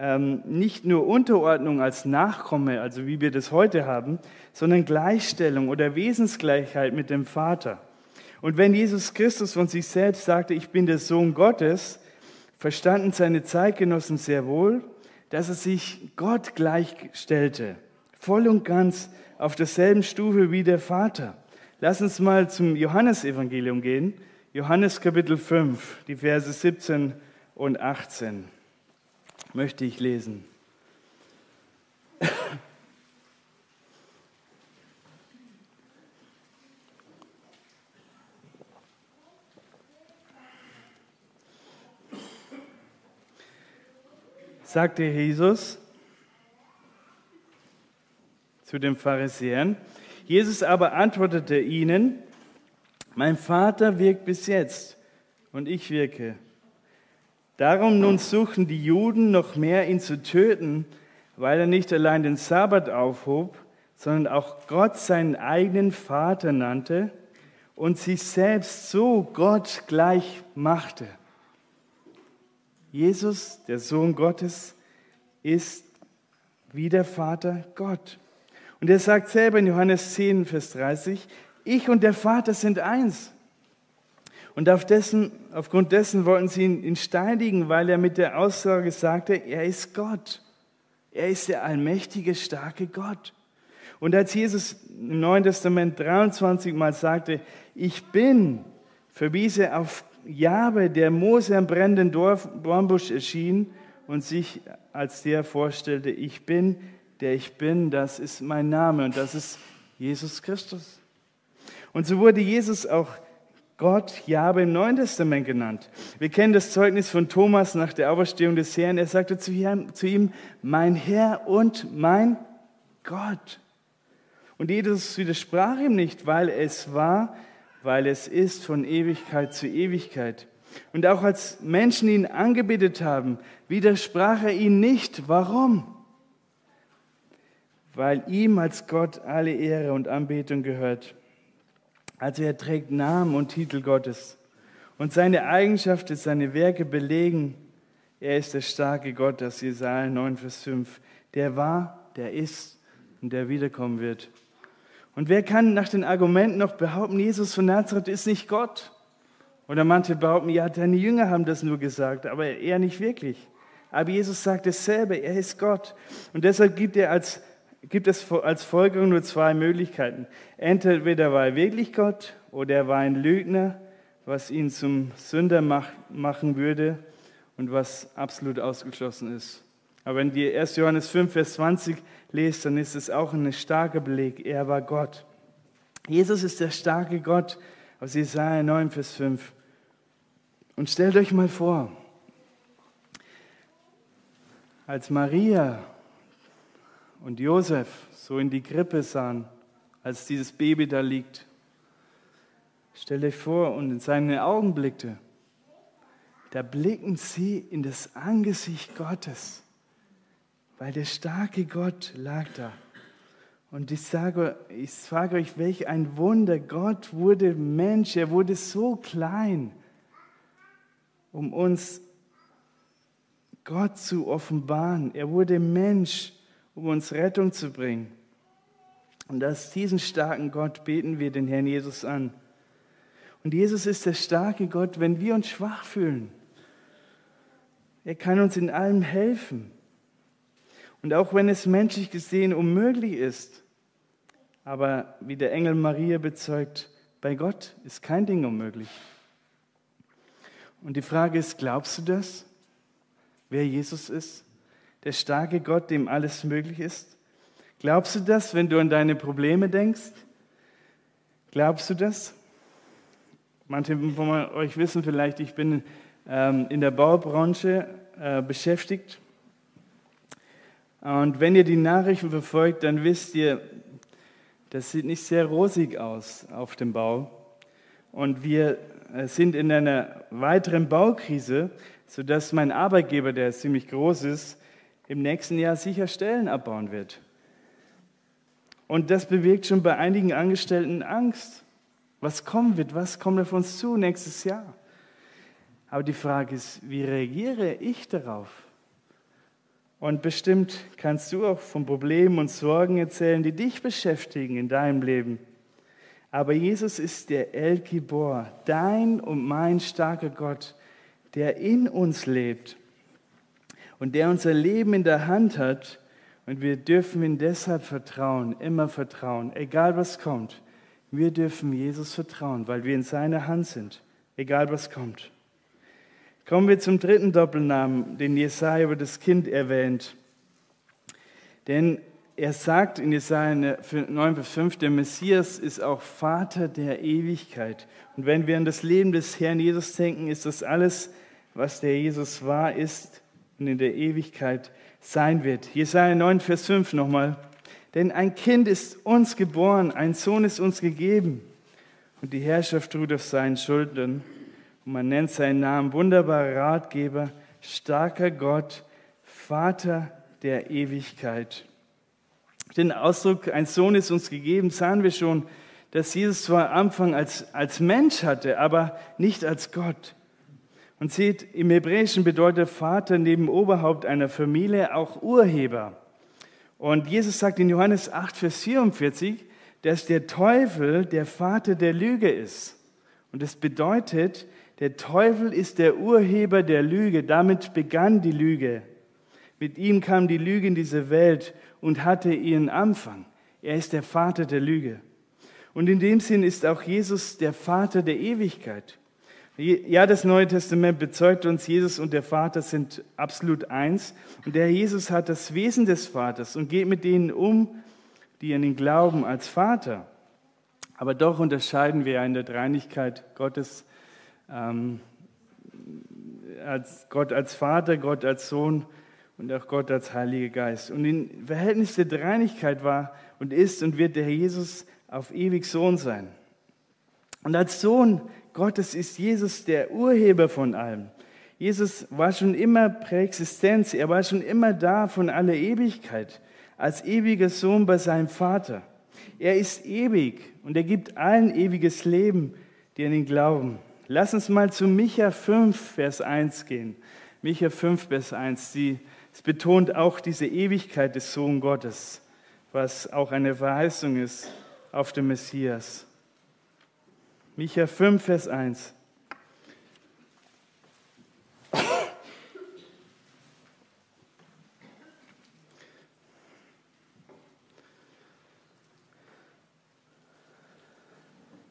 ähm, nicht nur Unterordnung als Nachkomme, also wie wir das heute haben, sondern Gleichstellung oder Wesensgleichheit mit dem Vater. Und wenn Jesus Christus von sich selbst sagte, ich bin der Sohn Gottes, verstanden seine Zeitgenossen sehr wohl, dass er sich Gott gleichstellte, voll und ganz auf derselben Stufe wie der Vater. Lass uns mal zum Johannesevangelium gehen. Johannes Kapitel 5, die Verse 17 und 18 möchte ich lesen. sagte Jesus zu den Pharisäern. Jesus aber antwortete ihnen, mein Vater wirkt bis jetzt und ich wirke. Darum nun suchen die Juden noch mehr, ihn zu töten, weil er nicht allein den Sabbat aufhob, sondern auch Gott seinen eigenen Vater nannte und sich selbst so Gott gleich machte. Jesus, der Sohn Gottes, ist wie der Vater Gott. Und er sagt selber in Johannes 10, Vers 30, ich und der Vater sind eins. Und auf dessen, aufgrund dessen wollten sie ihn steinigen, weil er mit der Aussage sagte, er ist Gott. Er ist der allmächtige, starke Gott. Und als Jesus im Neuen Testament 23 Mal sagte, ich bin, verwies er auf Jabe, der Mose am brennenden Dornbusch erschien und sich als der vorstellte, ich bin, der ich bin, das ist mein Name und das ist Jesus Christus. Und so wurde Jesus auch Gott Jabe im Neuen Testament genannt. Wir kennen das Zeugnis von Thomas nach der Auferstehung des Herrn. Er sagte zu ihm, mein Herr und mein Gott. Und Jesus widersprach ihm nicht, weil es war, weil es ist von Ewigkeit zu Ewigkeit. Und auch als Menschen ihn angebetet haben, widersprach er ihnen nicht. Warum? Weil ihm als Gott alle Ehre und Anbetung gehört. Also er trägt Namen und Titel Gottes. Und seine Eigenschaften, seine Werke belegen, er ist der starke Gott, das Jesaja 9, Vers 5. Der war, der ist und der wiederkommen wird. Und wer kann nach den Argumenten noch behaupten, Jesus von Nazareth ist nicht Gott? Oder manche behaupten, ja, deine Jünger haben das nur gesagt, aber er nicht wirklich. Aber Jesus sagt dasselbe, er ist Gott. Und deshalb gibt, er als, gibt es als Folgerung nur zwei Möglichkeiten. Entweder war er wirklich Gott oder er war ein Lügner, was ihn zum Sünder machen würde und was absolut ausgeschlossen ist. Aber wenn die 1. Johannes 5, Vers 20 lest, dann ist es auch ein starker Beleg. Er war Gott. Jesus ist der starke Gott aus Jesaja 9, Vers 5. Und stellt euch mal vor, als Maria und Josef so in die Krippe sahen, als dieses Baby da liegt. Stell dir vor und in seine Augen blickte. Da blicken sie in das Angesicht Gottes, weil der starke Gott lag da. Und ich sage, ich frage euch, welch ein Wunder. Gott wurde Mensch, er wurde so klein, um uns Gott zu offenbaren. Er wurde Mensch, um uns Rettung zu bringen. Und aus diesem starken Gott beten wir den Herrn Jesus an. Und Jesus ist der starke Gott, wenn wir uns schwach fühlen. Er kann uns in allem helfen. Und auch wenn es menschlich gesehen unmöglich ist, aber wie der Engel Maria bezeugt, bei Gott ist kein Ding unmöglich. Und die Frage ist, glaubst du das, wer Jesus ist? Der starke Gott, dem alles möglich ist? Glaubst du das, wenn du an deine Probleme denkst? Glaubst du das? Manche von euch wissen vielleicht, ich bin ähm, in der Baubranche äh, beschäftigt und wenn ihr die Nachrichten verfolgt, dann wisst ihr, das sieht nicht sehr rosig aus auf dem Bau. Und wir äh, sind in einer weiteren Baukrise, sodass mein Arbeitgeber, der ziemlich groß ist, im nächsten Jahr sicher Stellen abbauen wird. Und das bewirkt schon bei einigen Angestellten Angst. Was kommen wird, was kommt auf uns zu nächstes Jahr? Aber die Frage ist, wie reagiere ich darauf? Und bestimmt kannst du auch von Problemen und Sorgen erzählen, die dich beschäftigen in deinem Leben. Aber Jesus ist der El Gibor, dein und mein starker Gott, der in uns lebt und der unser Leben in der Hand hat. Und wir dürfen ihm deshalb vertrauen, immer vertrauen, egal was kommt. Wir dürfen Jesus vertrauen, weil wir in seiner Hand sind, egal was kommt. Kommen wir zum dritten Doppelnamen, den Jesaja über das Kind erwähnt. Denn er sagt in Jesaja 9, Vers 5, der Messias ist auch Vater der Ewigkeit. Und wenn wir an das Leben des Herrn Jesus denken, ist das alles, was der Jesus war, ist und in der Ewigkeit sein wird. Jesaja 9, Vers 5 nochmal. Denn ein Kind ist uns geboren, ein Sohn ist uns gegeben und die Herrschaft ruht auf seinen Schultern. Und man nennt seinen Namen wunderbarer Ratgeber, starker Gott, Vater der Ewigkeit. Den Ausdruck, ein Sohn ist uns gegeben, sahen wir schon, dass Jesus zwar Anfang als, als Mensch hatte, aber nicht als Gott. Und seht, im Hebräischen bedeutet Vater neben Oberhaupt einer Familie auch Urheber. Und Jesus sagt in Johannes 8, Vers 44, dass der Teufel der Vater der Lüge ist. Und das bedeutet, der Teufel ist der Urheber der Lüge. Damit begann die Lüge. Mit ihm kam die Lüge in diese Welt und hatte ihren Anfang. Er ist der Vater der Lüge. Und in dem Sinn ist auch Jesus der Vater der Ewigkeit. Ja, das Neue Testament bezeugt uns, Jesus und der Vater sind absolut eins. Und der Jesus hat das Wesen des Vaters und geht mit denen um, die an ihn glauben, als Vater. Aber doch unterscheiden wir in der Dreinigkeit Gottes ähm, als Gott als Vater, Gott als Sohn und auch Gott als Heiliger Geist. Und im Verhältnis der Dreinigkeit war und ist und wird der Jesus auf ewig Sohn sein. Und als Sohn Gottes ist Jesus der Urheber von allem. Jesus war schon immer Präexistenz, er war schon immer da von aller Ewigkeit, als ewiger Sohn bei seinem Vater. Er ist ewig und er gibt allen ewiges Leben, die an ihn glauben. Lass uns mal zu Micha 5, Vers 1 gehen. Micha 5, Vers 1. Sie, es betont auch diese Ewigkeit des Sohn Gottes, was auch eine Verheißung ist auf den Messias. Micha 5, Vers 1.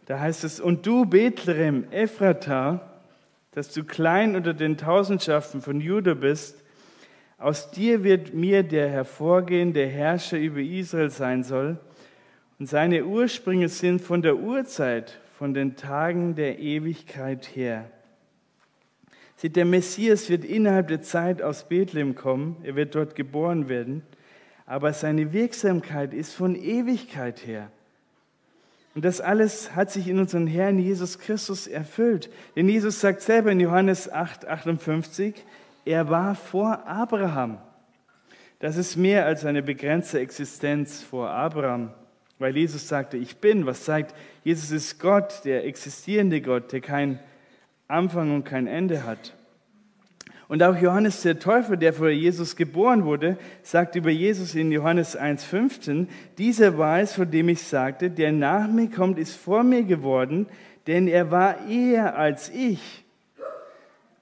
Da heißt es, und du Bethlehem, Ephrata, dass du klein unter den Tausendschaften von Juda bist, aus dir wird mir der hervorgehen, der Herrscher über Israel sein soll. Und seine Ursprünge sind von der Urzeit, von den Tagen der Ewigkeit her. Seht, der Messias wird innerhalb der Zeit aus Bethlehem kommen, er wird dort geboren werden, aber seine Wirksamkeit ist von Ewigkeit her. Und das alles hat sich in unserem Herrn Jesus Christus erfüllt. Denn Jesus sagt selber in Johannes 8, 58, er war vor Abraham. Das ist mehr als eine begrenzte Existenz vor Abraham, weil Jesus sagte, ich bin. Was zeigt, Jesus ist Gott, der existierende Gott, der kein Anfang und kein Ende hat. Und auch Johannes der Täufer, der vor Jesus geboren wurde, sagt über Jesus in Johannes 1,15, dieser war es, von dem ich sagte, der nach mir kommt, ist vor mir geworden, denn er war eher als ich.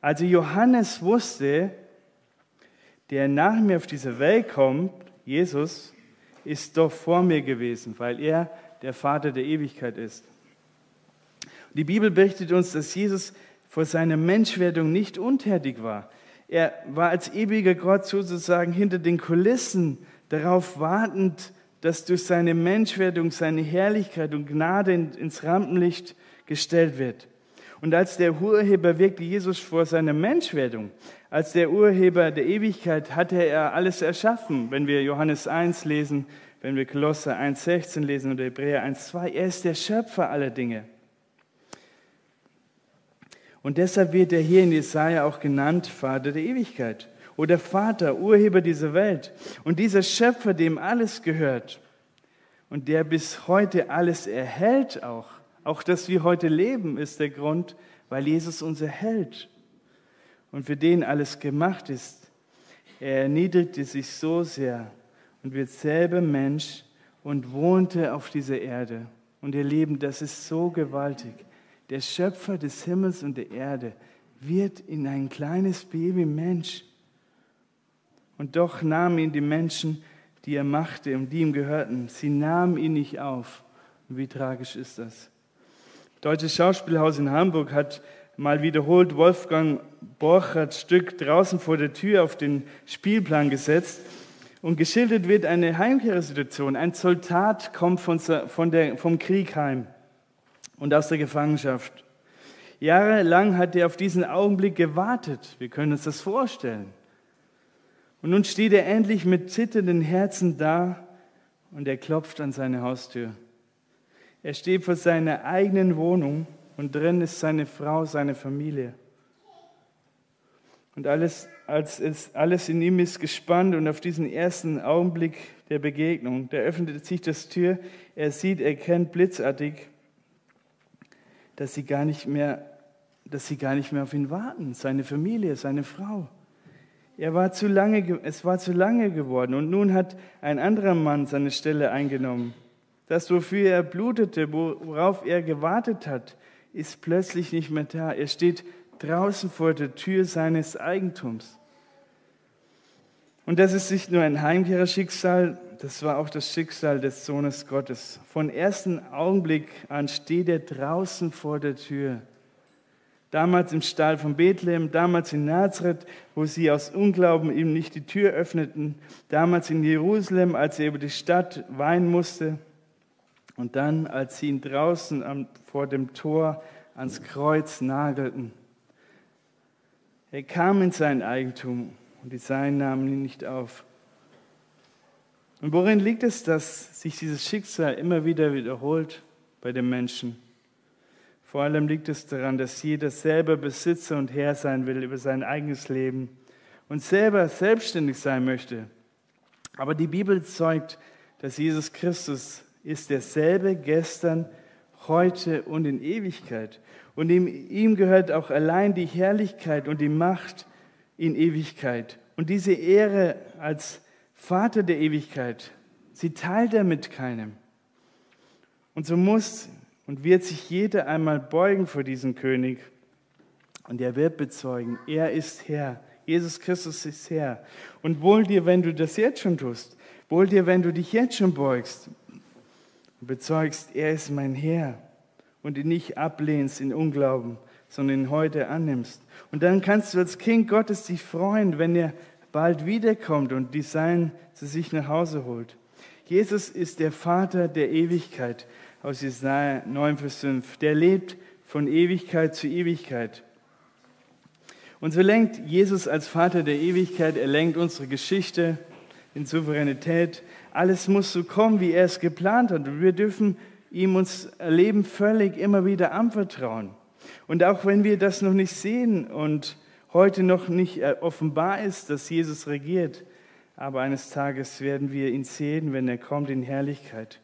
Also Johannes wusste, der nach mir auf diese Welt kommt, Jesus, ist doch vor mir gewesen, weil er der Vater der Ewigkeit ist. Die Bibel berichtet uns, dass Jesus vor seiner Menschwerdung nicht untätig war. Er war als ewiger Gott sozusagen hinter den Kulissen darauf wartend, dass durch seine Menschwerdung seine Herrlichkeit und Gnade ins Rampenlicht gestellt wird. Und als der Urheber wirkte Jesus vor seiner Menschwerdung, als der Urheber der Ewigkeit hatte er alles erschaffen. Wenn wir Johannes 1 lesen, wenn wir Kolosser 1,16 lesen oder Hebräer 1,2, er ist der Schöpfer aller Dinge. Und deshalb wird er hier in Jesaja auch genannt Vater der Ewigkeit oder Vater, Urheber dieser Welt. Und dieser Schöpfer, dem alles gehört und der bis heute alles erhält auch, auch dass wir heute leben, ist der Grund, weil Jesus uns erhält und für den alles gemacht ist. Er erniedrigte sich so sehr und wird selber Mensch und wohnte auf dieser Erde. Und ihr Leben, das ist so gewaltig der Schöpfer des Himmels und der Erde, wird in ein kleines Baby Mensch. Und doch nahmen ihn die Menschen, die er machte und die ihm gehörten, sie nahmen ihn nicht auf. Wie tragisch ist das? Deutsches Schauspielhaus in Hamburg hat mal wiederholt Wolfgang Borcherts Stück draußen vor der Tür auf den Spielplan gesetzt und geschildert wird eine Heimkehrsituation. Ein Soldat kommt von, von der, vom Krieg heim und aus der Gefangenschaft. Jahrelang hat er auf diesen Augenblick gewartet. Wir können uns das vorstellen. Und nun steht er endlich mit zitternden Herzen da und er klopft an seine Haustür. Er steht vor seiner eigenen Wohnung und drin ist seine Frau, seine Familie. Und alles, als es, alles in ihm ist gespannt und auf diesen ersten Augenblick der Begegnung, da öffnet sich das Tür, er sieht, er kennt blitzartig, dass sie gar nicht mehr, dass sie gar nicht mehr auf ihn warten, seine Familie, seine Frau. Er war zu lange, es war zu lange geworden und nun hat ein anderer Mann seine Stelle eingenommen. Das, wofür er blutete, worauf er gewartet hat, ist plötzlich nicht mehr da. Er steht draußen vor der Tür seines Eigentums. Und das ist nicht nur ein Heimkehrerschicksal, das war auch das Schicksal des Sohnes Gottes. Von ersten Augenblick an steht er draußen vor der Tür. Damals im Stall von Bethlehem, damals in Nazareth, wo sie aus Unglauben ihm nicht die Tür öffneten, damals in Jerusalem, als er über die Stadt weinen musste, und dann, als sie ihn draußen vor dem Tor ans Kreuz nagelten. Er kam in sein Eigentum und die Seinen nahmen ihn nicht auf. Und worin liegt es, dass sich dieses Schicksal immer wieder wiederholt bei den Menschen? Vor allem liegt es daran, dass jeder selber Besitzer und Herr sein will über sein eigenes Leben und selber selbstständig sein möchte. Aber die Bibel zeugt, dass Jesus Christus ist derselbe gestern, heute und in Ewigkeit. Und ihm, gehört auch allein die Herrlichkeit und die Macht in Ewigkeit. Und diese Ehre als Vater der Ewigkeit, sie teilt er mit keinem. Und so muss und wird sich jeder einmal beugen vor diesem König. Und er wird bezeugen, er ist Herr. Jesus Christus ist Herr. Und wohl dir, wenn du das jetzt schon tust, wohl dir, wenn du dich jetzt schon beugst und bezeugst, er ist mein Herr und ihn nicht ablehnst in Unglauben, sondern ihn heute annimmst. Und dann kannst du als Kind Gottes dich freuen, wenn er bald wiederkommt und die Seinen zu sich nach Hause holt. Jesus ist der Vater der Ewigkeit aus Jesaja 9, Vers 5. Der lebt von Ewigkeit zu Ewigkeit. Und so lenkt Jesus als Vater der Ewigkeit, er lenkt unsere Geschichte in Souveränität. Alles muss so kommen, wie er es geplant hat. Und wir dürfen ihm uns Leben völlig immer wieder anvertrauen. Und auch wenn wir das noch nicht sehen und heute noch nicht äh, offenbar ist, dass Jesus regiert, aber eines Tages werden wir ihn sehen, wenn er kommt in Herrlichkeit.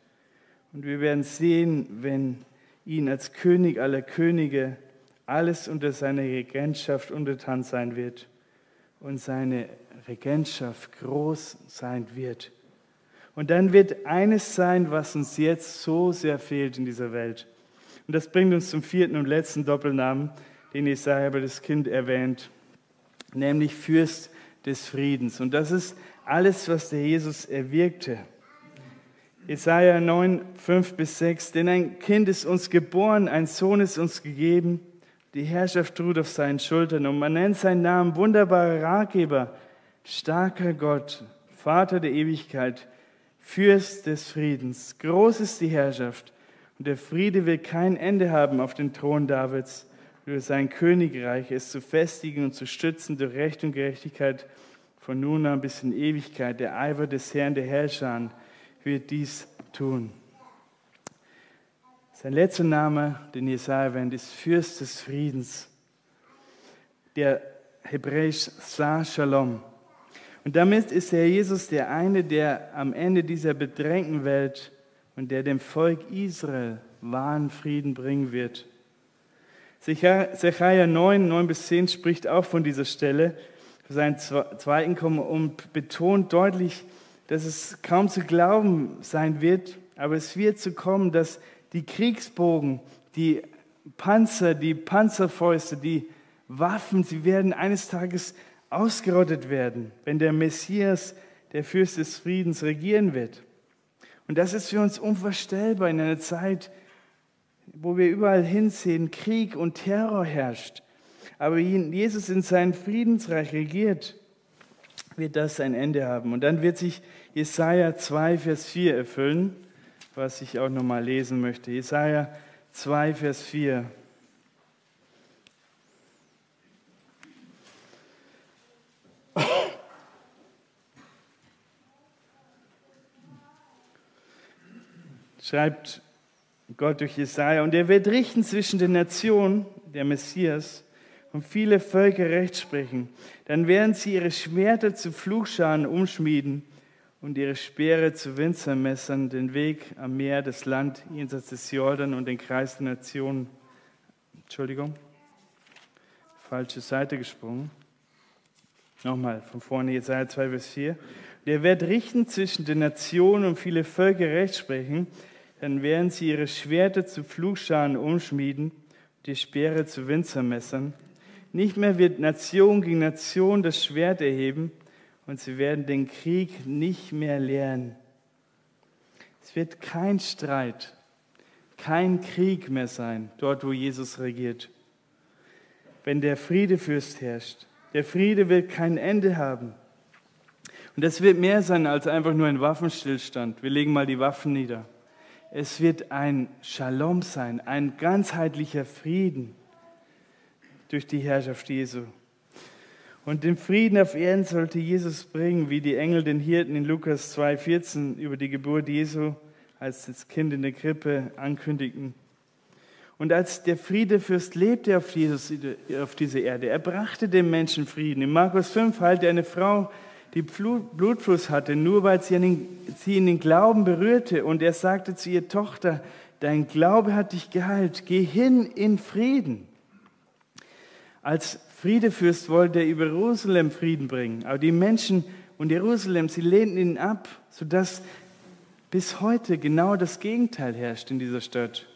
Und wir werden sehen, wenn ihn als König aller Könige alles unter seiner Regentschaft untertan sein wird und seine Regentschaft groß sein wird. Und dann wird eines sein, was uns jetzt so sehr fehlt in dieser Welt. Und das bringt uns zum vierten und letzten Doppelnamen, den Jesaja über das Kind erwähnt, nämlich Fürst des Friedens. Und das ist alles, was der Jesus erwirkte. Jesaja 9, 5 bis 6. Denn ein Kind ist uns geboren, ein Sohn ist uns gegeben die Herrschaft ruht auf seinen Schultern und man nennt seinen Namen wunderbarer Ratgeber, starker Gott, Vater der Ewigkeit, Fürst des Friedens. Groß ist die Herrschaft und der Friede will kein Ende haben auf den Thron Davids, über sein Königreich, es zu festigen und zu stützen durch Recht und Gerechtigkeit von nun an bis in Ewigkeit. Der Eifer des Herrn der Herrscher wird dies tun. Sein letzter Name, den Jesaja erwähnt, ist Fürst des Friedens. Der hebräisch Sa Shalom. Und damit ist der Jesus der eine, der am Ende dieser bedrängten Welt und der dem Volk Israel wahren Frieden bringen wird. Zechariah 9, 9 bis 10 spricht auch von dieser Stelle für seinen zweiten Kommen und betont deutlich, dass es kaum zu glauben sein wird, aber es wird zu kommen, dass die Kriegsbogen, die Panzer, die Panzerfäuste, die Waffen, sie werden eines Tages ausgerottet werden, wenn der Messias, der Fürst des Friedens, regieren wird. Und das ist für uns unvorstellbar in einer Zeit, wo wir überall hinsehen, Krieg und Terror herrscht. Aber Jesus in seinem Friedensreich regiert, wird das ein Ende haben. Und dann wird sich Jesaja 2, Vers 4 erfüllen was ich auch nochmal lesen möchte. Jesaja 2, Vers 4. Schreibt Gott durch Jesaja, und er wird richten zwischen den Nationen, der Messias, und viele Völker Recht sprechen. Dann werden sie ihre Schwerter zu Flugscharen umschmieden und ihre Speere zu Winzermessern den Weg am Meer, das Land jenseits des Jordan und den Kreis der Nationen. Entschuldigung, falsche Seite gesprungen. Nochmal von vorne, Jesaja 2, Vers 4. Der wird richten zwischen den Nationen und viele Völker Recht sprechen. Dann werden sie ihre Schwerter zu Pflugscharen umschmieden, die Speere zu Winzermessern. Nicht mehr wird Nation gegen Nation das Schwert erheben, und sie werden den Krieg nicht mehr lernen. Es wird kein Streit, kein Krieg mehr sein, dort wo Jesus regiert. Wenn der Friedefürst herrscht, der Friede wird kein Ende haben. Und es wird mehr sein als einfach nur ein Waffenstillstand. Wir legen mal die Waffen nieder. Es wird ein Shalom sein, ein ganzheitlicher Frieden durch die Herrschaft Jesu. Und den Frieden auf Erden sollte Jesus bringen, wie die Engel den Hirten in Lukas 2,14 über die Geburt Jesu als das Kind in der Krippe ankündigten. Und als der Friedefürst lebte auf, Jesus, auf dieser Erde, er brachte dem Menschen Frieden. In Markus 5 heilte eine Frau, die Blutfluss hatte, nur weil sie, den, sie in den Glauben berührte. Und er sagte zu ihr, Tochter, dein Glaube hat dich geheilt, geh hin in Frieden. Als Friedefürst wollte er über Jerusalem Frieden bringen. Aber die Menschen und Jerusalem, sie lehnten ihn ab, sodass bis heute genau das Gegenteil herrscht in dieser Stadt.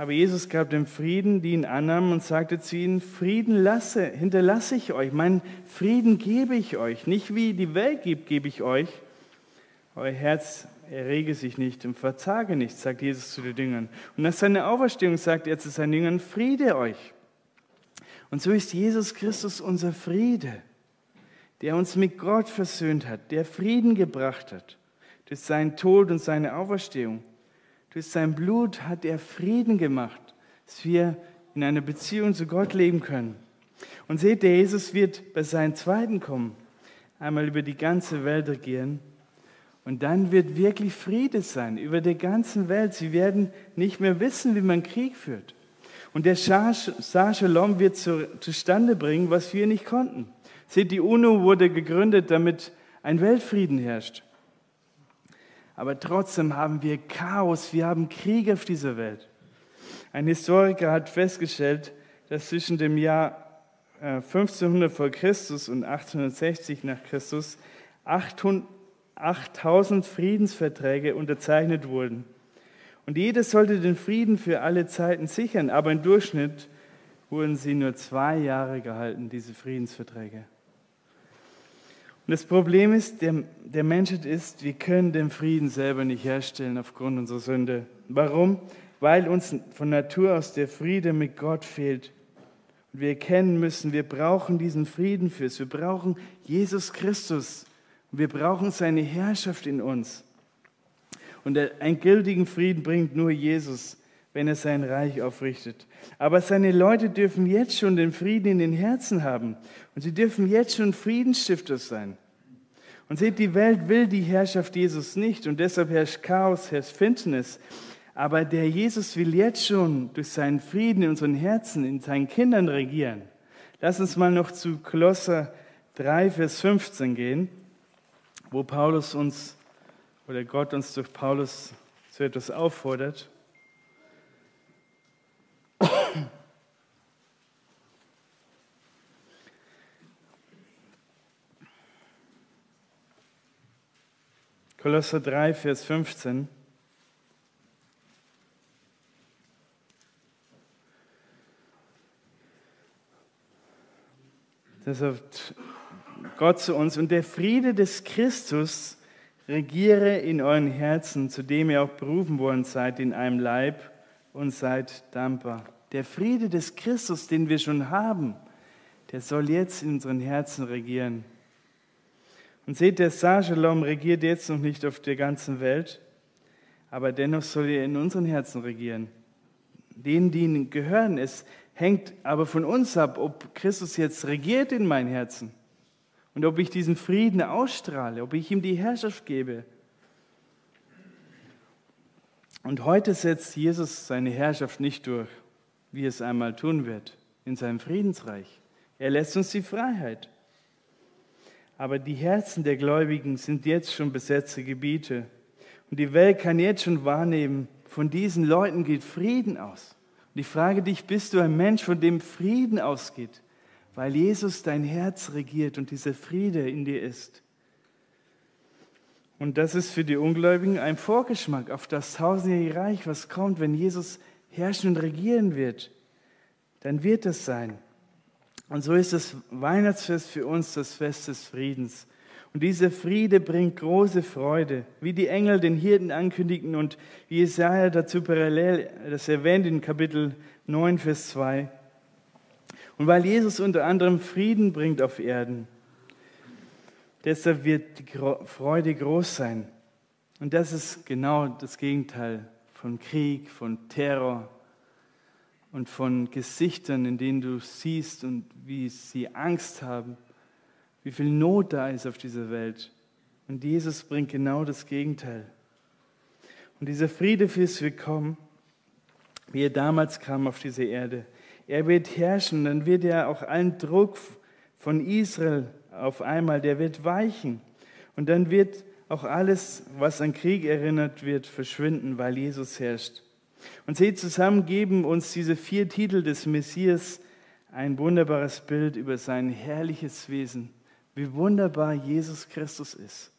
Aber Jesus gab dem Frieden, die ihn annahmen, und sagte zu ihnen, Frieden lasse, hinterlasse ich euch, meinen Frieden gebe ich euch. Nicht wie die Welt gibt, gebe ich euch. Euer Herz errege sich nicht und verzage nicht, sagt Jesus zu den Jüngern. Und nach seiner Auferstehung sagt er zu seinen Jüngern, Friede euch. Und so ist Jesus Christus unser Friede, der uns mit Gott versöhnt hat, der Frieden gebracht hat durch seinen Tod und seine Auferstehung. Durch sein Blut hat er Frieden gemacht, dass wir in einer Beziehung zu Gott leben können. Und seht, der Jesus wird bei seinem zweiten Kommen einmal über die ganze Welt regieren. Und dann wird wirklich Friede sein über der ganzen Welt. Sie werden nicht mehr wissen, wie man Krieg führt. Und der Shah Shalom wird zu, zustande bringen, was wir nicht konnten. Seht, die UNO wurde gegründet, damit ein Weltfrieden herrscht. Aber trotzdem haben wir Chaos, wir haben Krieg auf dieser Welt. Ein Historiker hat festgestellt, dass zwischen dem Jahr 1500 äh, vor Christus und 860 nach Christus 8000 Friedensverträge unterzeichnet wurden. Und jeder sollte den Frieden für alle Zeiten sichern, aber im Durchschnitt wurden sie nur zwei Jahre gehalten, diese Friedensverträge. Und das Problem ist, der, der Menschheit ist, wir können den Frieden selber nicht herstellen aufgrund unserer Sünde. Warum? Weil uns von Natur aus der Friede mit Gott fehlt. Und wir erkennen müssen, wir brauchen diesen Frieden fürs. Wir brauchen Jesus Christus. Wir brauchen seine Herrschaft in uns. Und einen gültigen Frieden bringt nur Jesus, wenn er sein Reich aufrichtet. Aber seine Leute dürfen jetzt schon den Frieden in den Herzen haben. Und sie dürfen jetzt schon Friedensstifter sein. Und seht, die Welt will die Herrschaft Jesus nicht. Und deshalb herrscht Chaos, herrscht Finsternis. Aber der Jesus will jetzt schon durch seinen Frieden in unseren Herzen, in seinen Kindern regieren. Lass uns mal noch zu Kolosser 3, Vers 15 gehen, wo Paulus uns oder Gott uns durch Paulus zu etwas auffordert. Kolosser 3, Vers 15. Da sagt Gott zu uns, und der Friede des Christus regiere in euren Herzen, zu dem ihr auch berufen worden seid in einem Leib und seid dankbar. Der Friede des Christus, den wir schon haben, der soll jetzt in unseren Herzen regieren. Und seht, der Shalom regiert jetzt noch nicht auf der ganzen Welt, aber dennoch soll er in unseren Herzen regieren. Denen, die ihnen gehören, es hängt aber von uns ab, ob Christus jetzt regiert in mein Herzen und ob ich diesen Frieden ausstrahle, ob ich ihm die Herrschaft gebe. Und heute setzt Jesus seine Herrschaft nicht durch, wie es einmal tun wird, in seinem Friedensreich. Er lässt uns die Freiheit. Aber die Herzen der Gläubigen sind jetzt schon besetzte Gebiete. Und die Welt kann jetzt schon wahrnehmen, von diesen Leuten geht Frieden aus. Und ich frage dich, bist du ein Mensch, von dem Frieden ausgeht? weil Jesus dein Herz regiert und dieser Friede in dir ist. Und das ist für die Ungläubigen ein Vorgeschmack auf das tausendjährige Reich, was kommt, wenn Jesus herrschen und regieren wird. Dann wird es sein. Und so ist das Weihnachtsfest für uns das Fest des Friedens. Und dieser Friede bringt große Freude, wie die Engel den Hirten ankündigten und wie Jesaja dazu parallel das erwähnt in Kapitel 9, Vers 2. Und weil Jesus unter anderem Frieden bringt auf Erden, deshalb wird die Freude groß sein. Und das ist genau das Gegenteil von Krieg, von Terror und von Gesichtern, in denen du siehst und wie sie Angst haben, wie viel Not da ist auf dieser Welt. Und Jesus bringt genau das Gegenteil. Und dieser Friede fürs Willkommen, wie er damals kam auf diese Erde, er wird herrschen, dann wird er auch allen Druck von Israel auf einmal, der wird weichen. Und dann wird auch alles, was an Krieg erinnert wird, verschwinden, weil Jesus herrscht. Und sie zusammen geben uns diese vier Titel des Messias ein wunderbares Bild über sein herrliches Wesen, wie wunderbar Jesus Christus ist.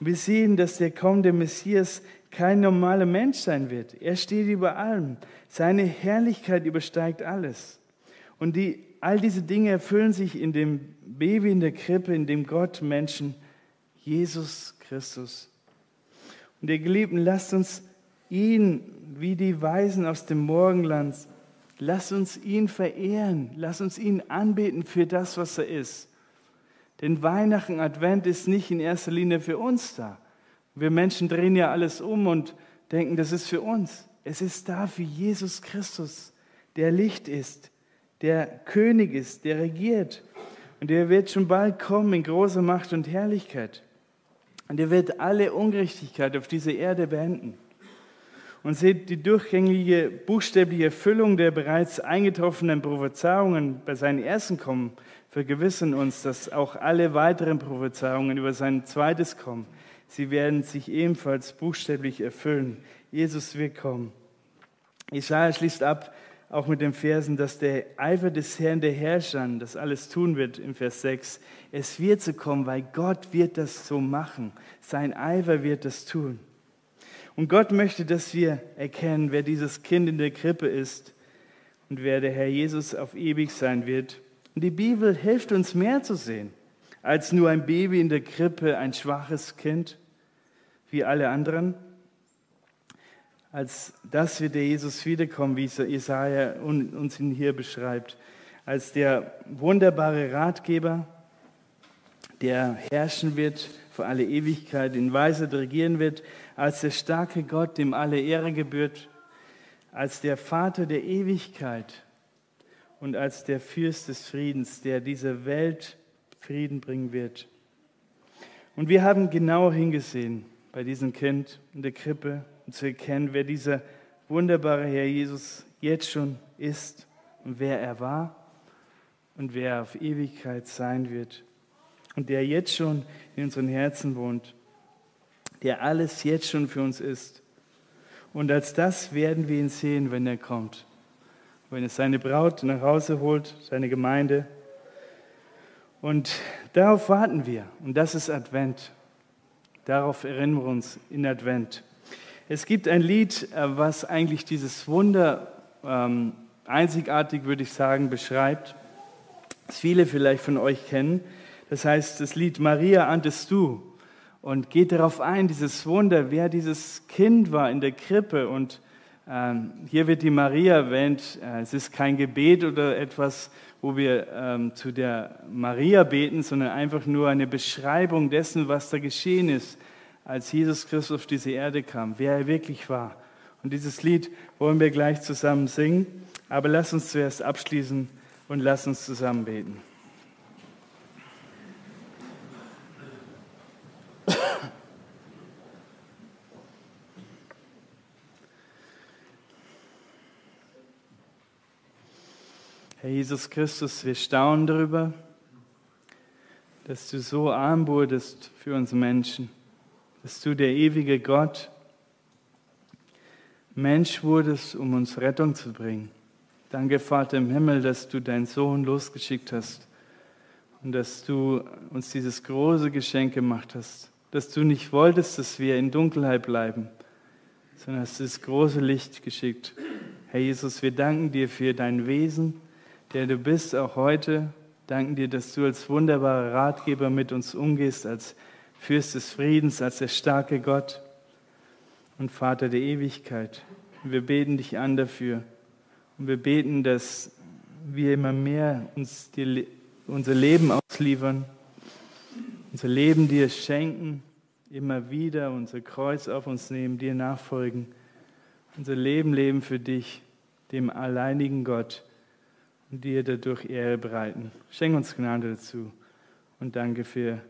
Und wir sehen, dass der kommende Messias kein normaler Mensch sein wird. Er steht über allem. Seine Herrlichkeit übersteigt alles. Und die, all diese Dinge erfüllen sich in dem Baby in der Krippe, in dem Gott Menschen, Jesus Christus. Und ihr Geliebten, lasst uns ihn wie die Weisen aus dem Morgenland, lasst uns ihn verehren, lasst uns ihn anbeten für das, was er ist. Denn Weihnachten, Advent ist nicht in erster Linie für uns da. Wir Menschen drehen ja alles um und denken, das ist für uns. Es ist da für Jesus Christus, der Licht ist, der König ist, der regiert. Und er wird schon bald kommen in großer Macht und Herrlichkeit. Und er wird alle Ungerechtigkeit auf dieser Erde beenden. Und seht die durchgängige buchstäbliche Erfüllung der bereits eingetroffenen Prophezeiungen bei seinem ersten Kommen vergewissern uns, dass auch alle weiteren Prophezeiungen über sein zweites Kommen, sie werden sich ebenfalls buchstäblich erfüllen. Jesus wird kommen. Jesaja schließt ab, auch mit den Versen, dass der Eifer des Herrn der Herrscher das alles tun wird, im Vers 6. Es wird so kommen, weil Gott wird das so machen. Sein Eifer wird das tun. Und Gott möchte, dass wir erkennen, wer dieses Kind in der Krippe ist und wer der Herr Jesus auf ewig sein wird. Und die Bibel hilft uns mehr zu sehen als nur ein Baby in der Krippe, ein schwaches Kind wie alle anderen, als das wird der Jesus wiederkommen, wie Jesaja uns ihn hier beschreibt, als der wunderbare Ratgeber, der herrschen wird für alle Ewigkeit, in Weisheit regieren wird, als der starke Gott, dem alle Ehre gebührt, als der Vater der Ewigkeit und als der Fürst des Friedens, der dieser Welt Frieden bringen wird. Und wir haben genau hingesehen bei diesem Kind in der Krippe, um zu erkennen, wer dieser wunderbare Herr Jesus jetzt schon ist und wer er war und wer er auf Ewigkeit sein wird und der jetzt schon in unseren Herzen wohnt, der alles jetzt schon für uns ist. Und als das werden wir ihn sehen, wenn er kommt, wenn er seine Braut nach Hause holt, seine Gemeinde. Und darauf warten wir. Und das ist Advent. Darauf erinnern wir uns in Advent. Es gibt ein Lied, äh, was eigentlich dieses Wunder ähm, einzigartig, würde ich sagen, beschreibt, das viele vielleicht von euch kennen. Das heißt, das Lied Maria antest du und geht darauf ein, dieses Wunder, wer dieses Kind war in der Krippe. Und ähm, hier wird die Maria erwähnt. Äh, es ist kein Gebet oder etwas, wo wir ähm, zu der Maria beten, sondern einfach nur eine Beschreibung dessen, was da geschehen ist als Jesus Christus auf diese Erde kam, wer er wirklich war. Und dieses Lied wollen wir gleich zusammen singen. Aber lass uns zuerst abschließen und lass uns zusammen beten. Jesus Christus, wir staunen darüber, dass du so arm wurdest für uns Menschen dass du der ewige Gott Mensch wurdest, um uns Rettung zu bringen. Danke, Vater im Himmel, dass du deinen Sohn losgeschickt hast und dass du uns dieses große Geschenk gemacht hast, dass du nicht wolltest, dass wir in Dunkelheit bleiben, sondern hast das große Licht geschickt. Herr Jesus, wir danken dir für dein Wesen, der du bist, auch heute. Danken dir, dass du als wunderbarer Ratgeber mit uns umgehst, als Fürst des Friedens, als der starke Gott und Vater der Ewigkeit. wir beten dich an dafür. Und wir beten, dass wir immer mehr uns die, unser Leben ausliefern, unser Leben dir schenken, immer wieder unser Kreuz auf uns nehmen, dir nachfolgen, unser Leben leben für dich, dem alleinigen Gott und dir dadurch Ehre bereiten. Schenk uns Gnade dazu und danke für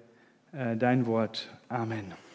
äh, dein Wort. Amen.